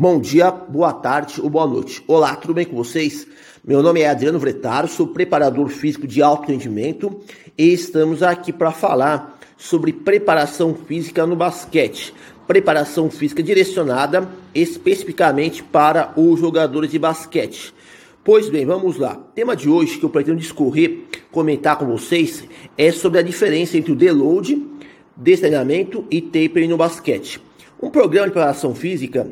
Bom dia, boa tarde ou boa noite. Olá, tudo bem com vocês? Meu nome é Adriano Vretaro, sou preparador físico de alto rendimento e estamos aqui para falar sobre preparação física no basquete. Preparação física direcionada especificamente para os jogadores de basquete. Pois bem, vamos lá. O tema de hoje que eu pretendo discorrer, comentar com vocês é sobre a diferença entre o deload, destreinamento e tapering no basquete. Um programa de preparação física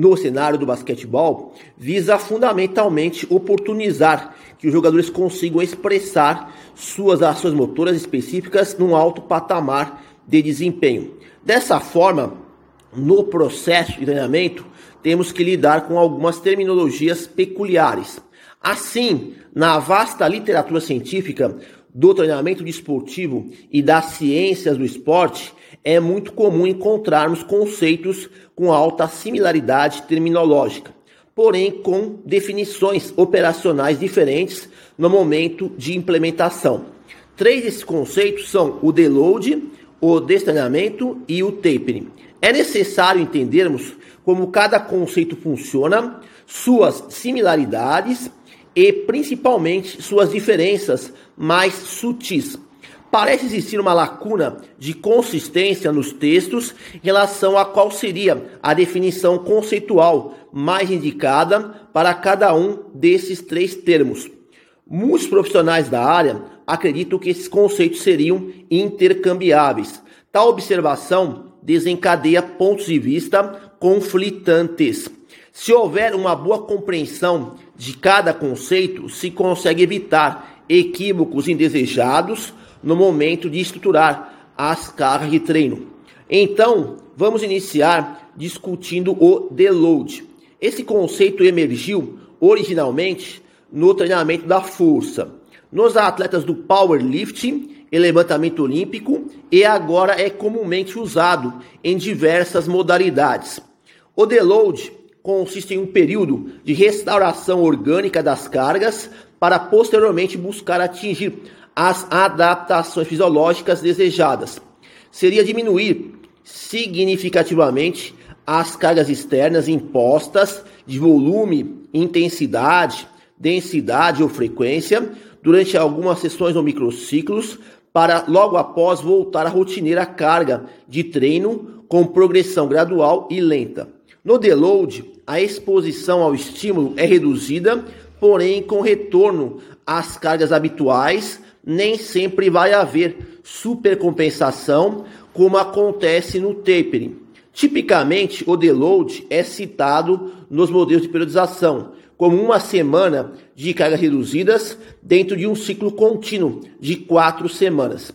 no cenário do basquetebol visa fundamentalmente oportunizar que os jogadores consigam expressar suas ações motoras específicas num alto patamar de desempenho. Dessa forma, no processo de treinamento, temos que lidar com algumas terminologias peculiares. Assim, na vasta literatura científica do treinamento desportivo e das ciências do esporte, é muito comum encontrarmos conceitos com alta similaridade terminológica, porém com definições operacionais diferentes no momento de implementação. Três desses conceitos são o deload, o destreinamento e o tapering. É necessário entendermos como cada conceito funciona, suas similaridades e principalmente suas diferenças mais sutis Parece existir uma lacuna de consistência nos textos em relação a qual seria a definição conceitual mais indicada para cada um desses três termos. Muitos profissionais da área acreditam que esses conceitos seriam intercambiáveis. Tal observação desencadeia pontos de vista conflitantes. Se houver uma boa compreensão de cada conceito, se consegue evitar equívocos indesejados no momento de estruturar as cargas de treino. Então, vamos iniciar discutindo o deload. Esse conceito emergiu originalmente no treinamento da força, nos atletas do powerlifting e levantamento olímpico e agora é comumente usado em diversas modalidades. O deload consiste em um período de restauração orgânica das cargas para posteriormente buscar atingir as adaptações fisiológicas desejadas. Seria diminuir significativamente as cargas externas impostas de volume, intensidade, densidade ou frequência durante algumas sessões ou microciclos para logo após voltar à rotineira carga de treino com progressão gradual e lenta. No deload, a exposição ao estímulo é reduzida, porém com retorno às cargas habituais nem sempre vai haver supercompensação, como acontece no tapering. Tipicamente, o deload é citado nos modelos de periodização como uma semana de cargas reduzidas dentro de um ciclo contínuo de quatro semanas.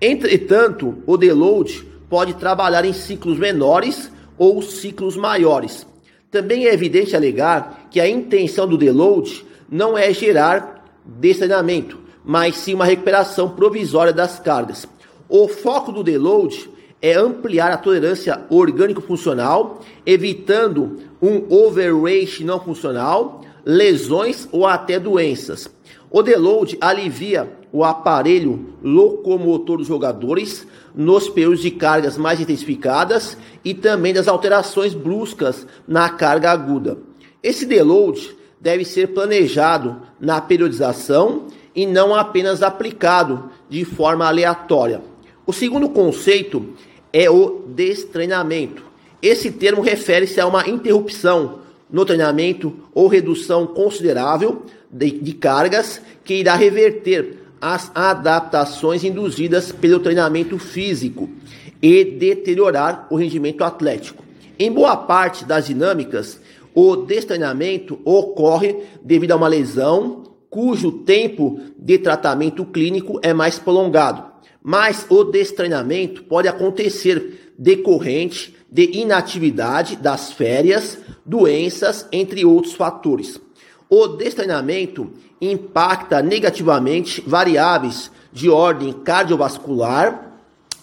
Entretanto, o deload pode trabalhar em ciclos menores ou ciclos maiores. Também é evidente alegar que a intenção do deload não é gerar destreinamento, mas sim uma recuperação provisória das cargas. O foco do deload é ampliar a tolerância orgânico-funcional, evitando um overreach não funcional, lesões ou até doenças. O deload alivia o aparelho locomotor dos jogadores nos períodos de cargas mais intensificadas e também das alterações bruscas na carga aguda. Esse deload deve ser planejado na periodização e não apenas aplicado de forma aleatória. O segundo conceito é o destreinamento. Esse termo refere-se a uma interrupção no treinamento ou redução considerável de, de cargas que irá reverter as adaptações induzidas pelo treinamento físico e deteriorar o rendimento atlético. Em boa parte das dinâmicas, o destreinamento ocorre devido a uma lesão, cujo tempo de tratamento clínico é mais prolongado. Mas o destreinamento pode acontecer decorrente de inatividade das férias, doenças, entre outros fatores. O destreinamento impacta negativamente variáveis de ordem cardiovascular,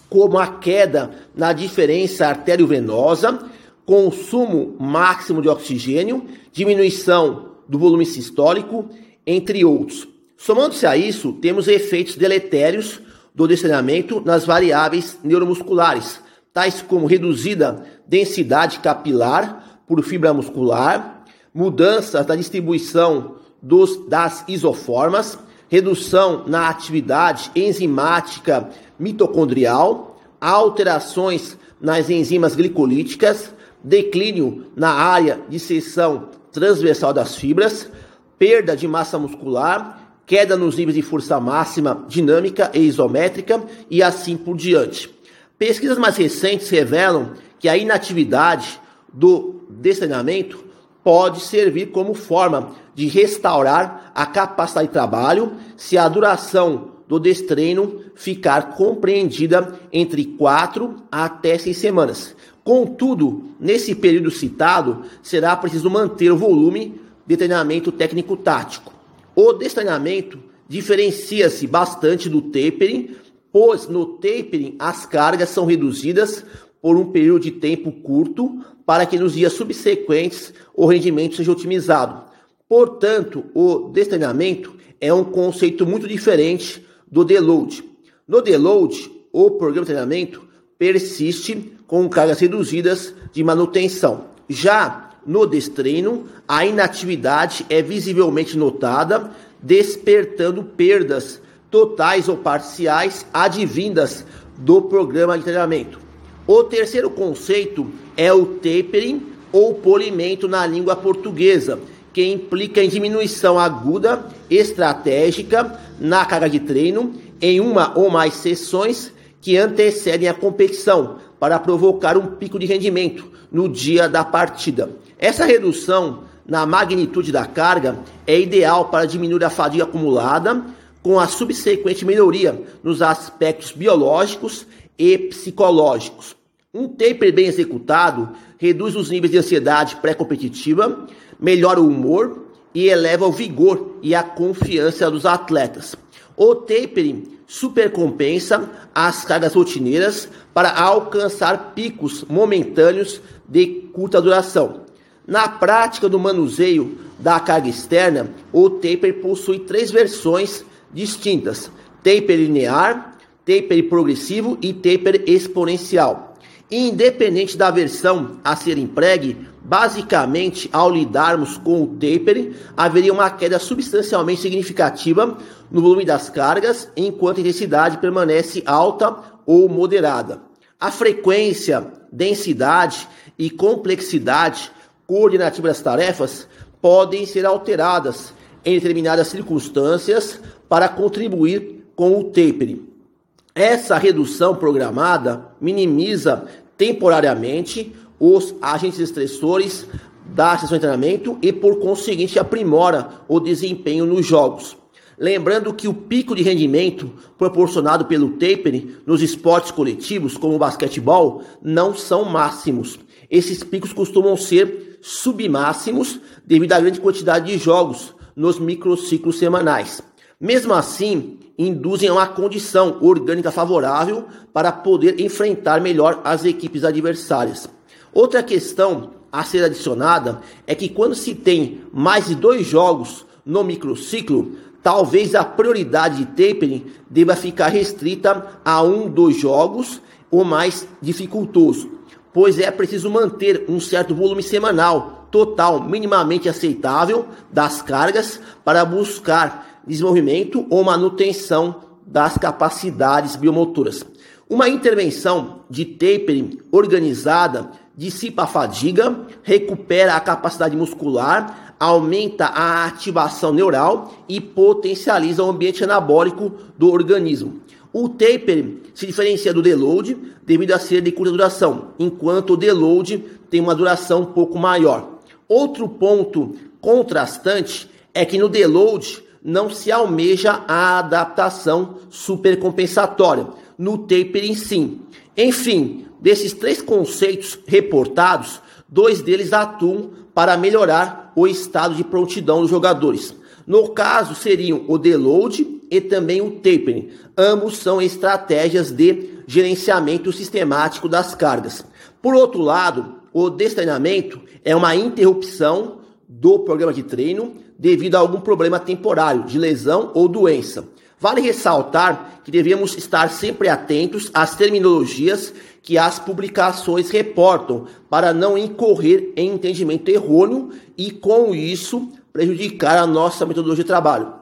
como a queda na diferença arteriovenosa, consumo máximo de oxigênio, diminuição do volume sistólico entre outros. Somando-se a isso, temos efeitos deletérios do destreinamento nas variáveis neuromusculares, tais como reduzida densidade capilar, por fibra muscular, mudanças na distribuição dos, das isoformas, redução na atividade enzimática mitocondrial, alterações nas enzimas glicolíticas, declínio na área de seção transversal das fibras, perda de massa muscular, queda nos níveis de força máxima dinâmica e isométrica e assim por diante. Pesquisas mais recentes revelam que a inatividade do destreinamento pode servir como forma de restaurar a capacidade de trabalho se a duração do destreino ficar compreendida entre 4 até 6 semanas. Contudo, nesse período citado, será preciso manter o volume de treinamento técnico-tático. O destreinamento diferencia-se bastante do tapering, pois no tapering as cargas são reduzidas por um período de tempo curto para que nos dias subsequentes o rendimento seja otimizado. Portanto, o destreinamento é um conceito muito diferente do deload. No deload, o programa de treinamento persiste com cargas reduzidas de manutenção. Já no destreino, a inatividade é visivelmente notada, despertando perdas totais ou parciais advindas do programa de treinamento. O terceiro conceito é o tapering ou polimento na língua portuguesa, que implica em diminuição aguda estratégica na carga de treino em uma ou mais sessões que antecedem a competição para provocar um pico de rendimento no dia da partida. Essa redução na magnitude da carga é ideal para diminuir a fadiga acumulada, com a subsequente melhoria nos aspectos biológicos e psicológicos. Um taper bem executado reduz os níveis de ansiedade pré-competitiva, melhora o humor e eleva o vigor e a confiança dos atletas. O tapering supercompensa as cargas rotineiras para alcançar picos momentâneos de curta duração. Na prática do manuseio da carga externa, o taper possui três versões distintas: taper linear, taper progressivo e taper exponencial. Independente da versão a ser empregue, basicamente ao lidarmos com o taper, haveria uma queda substancialmente significativa no volume das cargas, enquanto a intensidade permanece alta ou moderada. A frequência, densidade e complexidade coordenativa das tarefas podem ser alteradas em determinadas circunstâncias para contribuir com o tapering. Essa redução programada minimiza temporariamente os agentes estressores da sessão de treinamento e, por conseguinte, aprimora o desempenho nos jogos. Lembrando que o pico de rendimento proporcionado pelo tapering nos esportes coletivos, como o basquetebol, não são máximos. Esses picos costumam ser submáximos devido à grande quantidade de jogos nos microciclos semanais. Mesmo assim, induzem a uma condição orgânica favorável para poder enfrentar melhor as equipes adversárias. Outra questão a ser adicionada é que quando se tem mais de dois jogos no microciclo, talvez a prioridade de tapering deva ficar restrita a um dos jogos ou mais dificultoso, pois é preciso manter um certo volume semanal total minimamente aceitável das cargas para buscar desenvolvimento ou manutenção das capacidades biomotoras. Uma intervenção de tapering organizada dissipa a fadiga, recupera a capacidade muscular, aumenta a ativação neural e potencializa o ambiente anabólico do organismo. O taper se diferencia do deload devido a ser de curta duração, enquanto o deload tem uma duração um pouco maior. Outro ponto contrastante é que no deload não se almeja a adaptação supercompensatória, no tapering sim. Enfim, desses três conceitos reportados, dois deles atuam para melhorar o estado de prontidão dos jogadores. No caso, seriam o deload e também o tapering. Ambos são estratégias de gerenciamento sistemático das cargas. Por outro lado, o destreinamento é uma interrupção do programa de treino devido a algum problema temporário de lesão ou doença. Vale ressaltar que devemos estar sempre atentos às terminologias que as publicações reportam, para não incorrer em entendimento errôneo e, com isso, prejudicar a nossa metodologia de trabalho.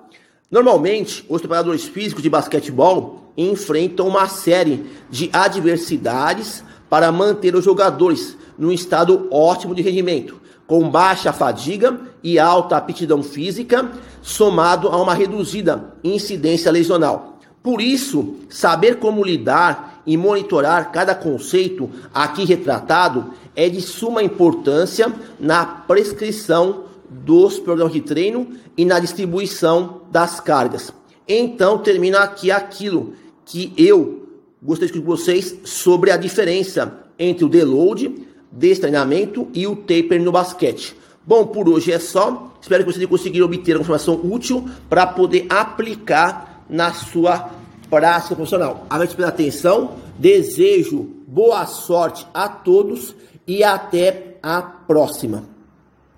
Normalmente, os preparadores físicos de basquetebol enfrentam uma série de adversidades para manter os jogadores num estado ótimo de rendimento, com baixa fadiga e alta aptidão física, somado a uma reduzida incidência lesional. Por isso, saber como lidar e monitorar cada conceito aqui retratado é de suma importância na prescrição dos programas de treino e na distribuição das cargas. Então, termina aqui aquilo que eu gostaria de discutir com vocês sobre a diferença entre o deload desse treinamento e o taper no basquete. Bom, por hoje é só. Espero que vocês conseguiram obter uma informação útil para poder aplicar na sua prática profissional. Agradeço pela atenção, desejo boa sorte a todos e até a próxima.